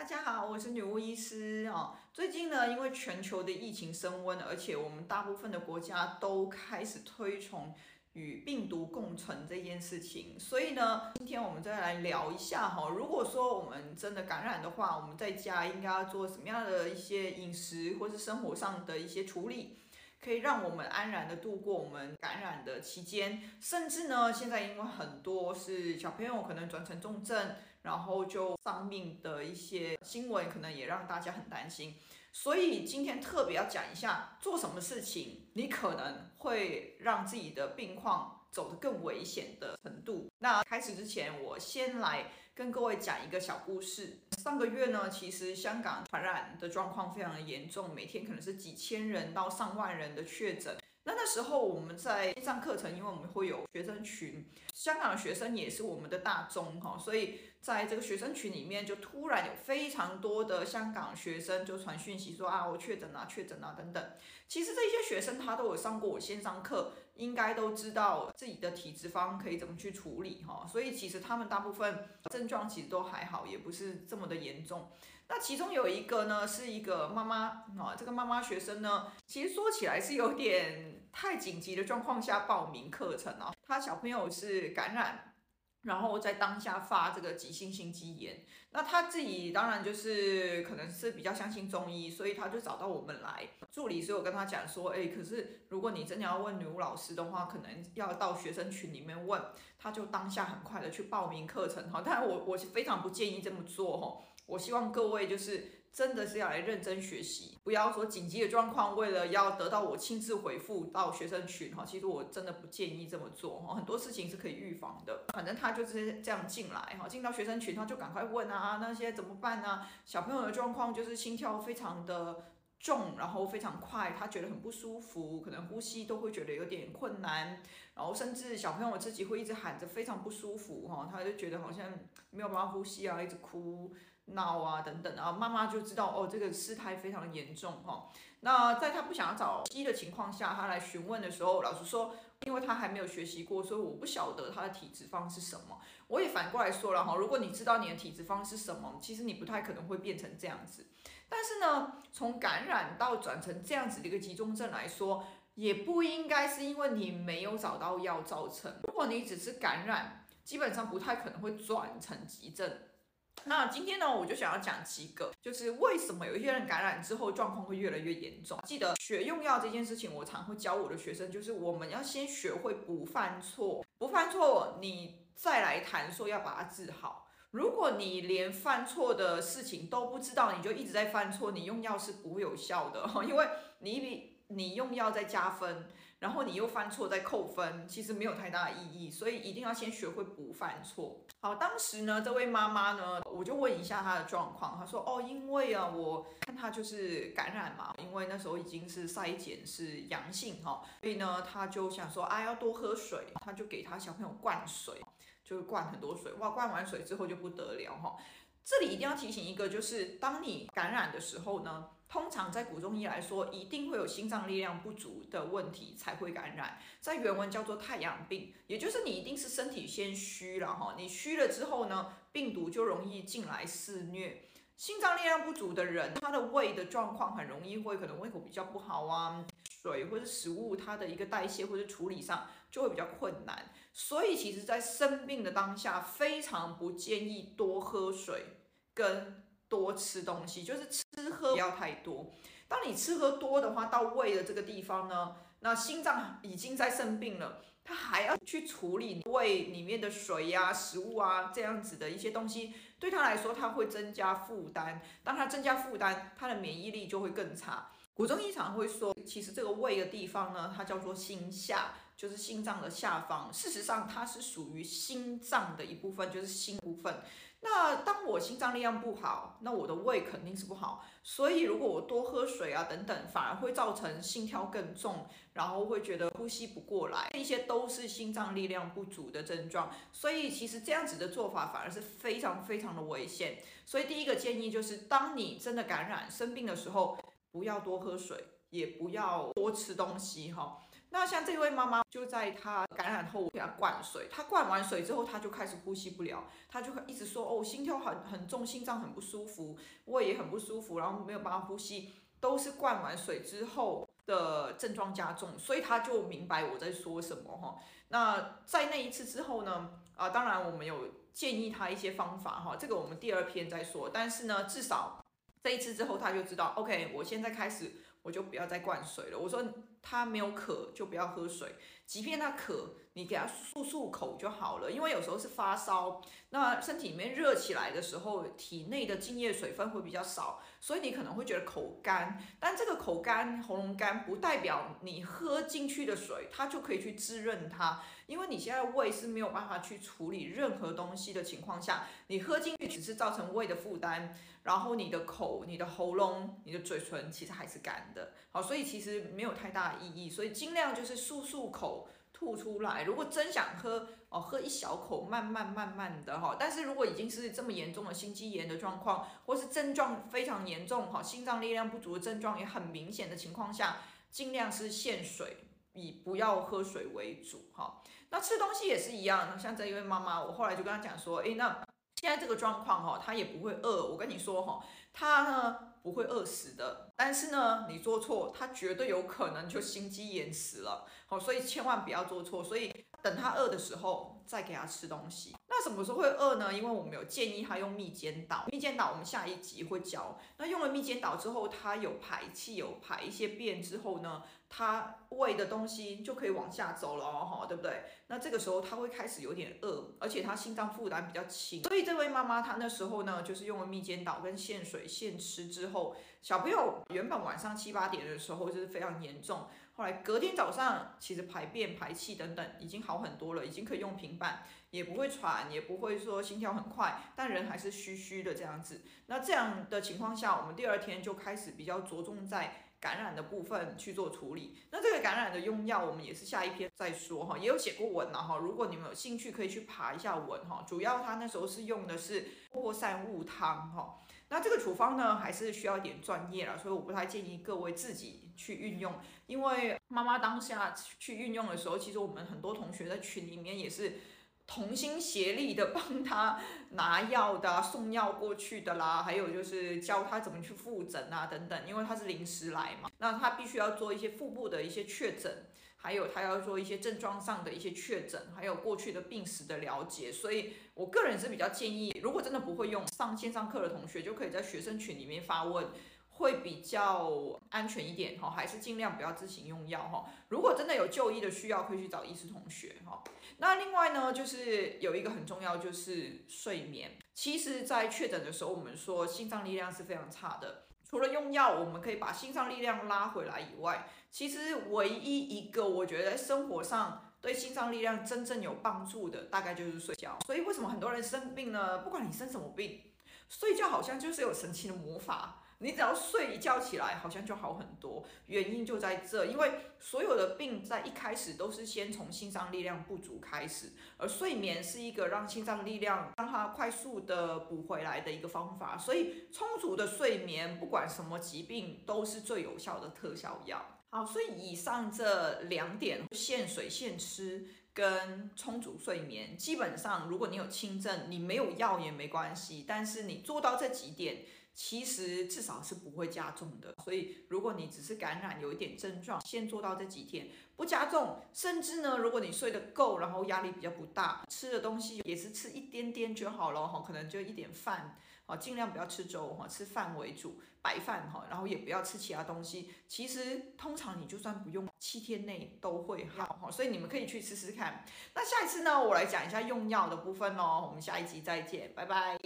大家好，我是女巫医师哦。最近呢，因为全球的疫情升温，而且我们大部分的国家都开始推崇与病毒共存这件事情，所以呢，今天我们再来聊一下哈。如果说我们真的感染的话，我们在家应该要做什么样的一些饮食或是生活上的一些处理？可以让我们安然的度过我们感染的期间，甚至呢，现在因为很多是小朋友可能转成重症，然后就丧命的一些新闻，可能也让大家很担心。所以今天特别要讲一下，做什么事情你可能会让自己的病况走得更危险的程度。那开始之前，我先来跟各位讲一个小故事。上个月呢，其实香港传染的状况非常的严重，每天可能是几千人到上万人的确诊。那那时候我们在线上课程，因为我们会有学生群，香港的学生也是我们的大宗哈，所以在这个学生群里面，就突然有非常多的香港学生就传讯息说啊，我确诊啊，确诊啊等等。其实这些学生他都有上过我线上课，应该都知道自己的体质方可以怎么去处理哈，所以其实他们大部分症状其实都还好，也不是这么的严重。那其中有一个呢，是一个妈妈啊，这个妈妈学生呢，其实说起来是有点太紧急的状况下报名课程啊，她小朋友是感染。然后在当下发这个急性心肌炎，那他自己当然就是可能是比较相信中医，所以他就找到我们来。助理所以我跟他讲说，哎，可是如果你真的要问女巫老师的话，可能要到学生群里面问，他就当下很快的去报名课程哈。当然我我是非常不建议这么做哈，我希望各位就是。真的是要来认真学习，不要说紧急的状况，为了要得到我亲自回复到学生群哈，其实我真的不建议这么做哈，很多事情是可以预防的。反正他就是这样进来哈，进到学生群他就赶快问啊，那些怎么办呢？小朋友的状况就是心跳非常的重，然后非常快，他觉得很不舒服，可能呼吸都会觉得有点困难，然后甚至小朋友自己会一直喊着非常不舒服哈，他就觉得好像没有办法呼吸啊，一直哭。闹啊等等啊，妈妈就知道哦，这个事态非常严重哈。那在他不想要找医的情况下，他来询问的时候，老实说，因为他还没有学习过，所以我不晓得他的体质方是什么。我也反过来说了哈，如果你知道你的体质方是什么，其实你不太可能会变成这样子。但是呢，从感染到转成这样子的一个急重症来说，也不应该是因为你没有找到药造成。如果你只是感染，基本上不太可能会转成急症。那今天呢，我就想要讲几个，就是为什么有一些人感染之后状况会越来越严重。记得学用药这件事情，我常会教我的学生，就是我们要先学会不犯错，不犯错，你再来谈说要把它治好。如果你连犯错的事情都不知道，你就一直在犯错，你用药是不会有效的，因为你比。你用药在加分，然后你又犯错再扣分，其实没有太大的意义，所以一定要先学会不犯错。好，当时呢，这位妈妈呢，我就问一下她的状况，她说，哦，因为啊，我看她就是感染嘛，因为那时候已经是筛检是阳性哈，所以呢，她就想说，啊，要多喝水，她就给她小朋友灌水，就灌很多水，哇，灌完水之后就不得了哈。这里一定要提醒一个，就是当你感染的时候呢。通常在古中医来说，一定会有心脏力量不足的问题才会感染，在原文叫做太阳病，也就是你一定是身体先虚了哈，你虚了之后呢，病毒就容易进来肆虐。心脏力量不足的人，他的胃的状况很容易会可能胃口比较不好啊，水或者食物它的一个代谢或者处理上就会比较困难，所以其实在生病的当下，非常不建议多喝水跟。多吃东西，就是吃喝不要太多。当你吃喝多的话，到胃的这个地方呢，那心脏已经在生病了，它还要去处理胃里面的水呀、食物啊这样子的一些东西，对他来说，它会增加负担。当它增加负担，它的免疫力就会更差。古中医常会说，其实这个胃的地方呢，它叫做心下，就是心脏的下方。事实上，它是属于心脏的一部分，就是心部分。那当我心脏力量不好，那我的胃肯定是不好。所以，如果我多喝水啊等等，反而会造成心跳更重，然后会觉得呼吸不过来，这些都是心脏力量不足的症状。所以，其实这样子的做法反而是非常非常的危险。所以，第一个建议就是，当你真的感染生病的时候，不要多喝水，也不要多吃东西哈。那像这位妈妈，就在她感染后，我给她灌水，她灌完水之后，她就开始呼吸不了，她就一直说哦，心跳很很重，心脏很不舒服，胃也很不舒服，然后没有办法呼吸，都是灌完水之后的症状加重，所以她就明白我在说什么哈。那在那一次之后呢，啊，当然我们有建议她一些方法哈，这个我们第二篇再说，但是呢，至少这一次之后，他就知道，OK，我现在开始。我就不要再灌水了。我说他没有渴就不要喝水，即便他渴，你给他漱漱口就好了。因为有时候是发烧，那身体里面热起来的时候，体内的津液水分会比较少，所以你可能会觉得口干。但这个口干、喉咙干不代表你喝进去的水它就可以去滋润它，因为你现在胃是没有办法去处理任何东西的情况下，你喝进去只是造成胃的负担。然后你的口、你的喉咙、你的嘴唇其实还是干的，好，所以其实没有太大意义，所以尽量就是漱漱口、吐出来。如果真想喝哦，喝一小口，慢慢慢慢的哈。但是如果已经是这么严重的心肌炎的状况，或是症状非常严重哈，心脏力量不足的症状也很明显的情况下，尽量是限水，以不要喝水为主哈。那吃东西也是一样，像这一位妈妈，我后来就跟她讲说，诶，那。现在这个状况哈，他也不会饿。我跟你说哈，他呢不会饿死的。但是呢，你做错，他绝对有可能就心肌炎死了。好，所以千万不要做错。所以等他饿的时候再给他吃东西。那什么时候会饿呢？因为我们有建议他用蜜煎导。蜜煎导我们下一集会教。那用了蜜煎导之后，他有排气，有排一些便之后呢，他喂的东西就可以往下走了哈，对不对？那这个时候他会开始有点饿，而且他心脏负担比较轻，所以这位妈妈她那时候呢，就是用了蜜煎导跟限水限吃之后，小朋友原本晚上七八点的时候就是非常严重，后来隔天早上其实排便排气等等已经好很多了，已经可以用平板，也不会喘，也不会说心跳很快，但人还是虚虚的这样子。那这样的情况下，我们第二天就开始比较着重在。感染的部分去做处理，那这个感染的用药我们也是下一篇再说哈，也有写过文了哈，如果你们有兴趣可以去爬一下文哈。主要他那时候是用的是破散物汤哈，那这个处方呢还是需要一点专业了，所以我不太建议各位自己去运用，因为妈妈当下去运用的时候，其实我们很多同学在群里面也是。同心协力的帮他拿药的、送药过去的啦，还有就是教他怎么去复诊啊等等，因为他是临时来嘛，那他必须要做一些腹部的一些确诊，还有他要做一些症状上的一些确诊，还有过去的病史的了解，所以我个人是比较建议，如果真的不会用上线上课的同学，就可以在学生群里面发问。会比较安全一点哈，还是尽量不要自行用药哈。如果真的有就医的需要，可以去找医师同学哈。那另外呢，就是有一个很重要，就是睡眠。其实，在确诊的时候，我们说心脏力量是非常差的。除了用药，我们可以把心脏力量拉回来以外，其实唯一一个我觉得生活上对心脏力量真正有帮助的，大概就是睡觉。所以为什么很多人生病呢？不管你生什么病，睡觉好像就是有神奇的魔法。你只要睡一觉起来，好像就好很多。原因就在这，因为所有的病在一开始都是先从心脏力量不足开始，而睡眠是一个让心脏力量让它快速的补回来的一个方法。所以充足的睡眠，不管什么疾病，都是最有效的特效药。好，所以以上这两点，限水限吃跟充足睡眠，基本上如果你有轻症，你没有药也没关系，但是你做到这几点。其实至少是不会加重的，所以如果你只是感染有一点症状，先做到这几天不加重，甚至呢，如果你睡得够，然后压力比较不大，吃的东西也是吃一点点就好了哈，可能就一点饭啊，尽量不要吃粥哈，吃饭为主，白饭哈，然后也不要吃其他东西。其实通常你就算不用，七天内都会好哈，所以你们可以去试试看。那下一次呢，我来讲一下用药的部分哦，我们下一集再见，拜拜。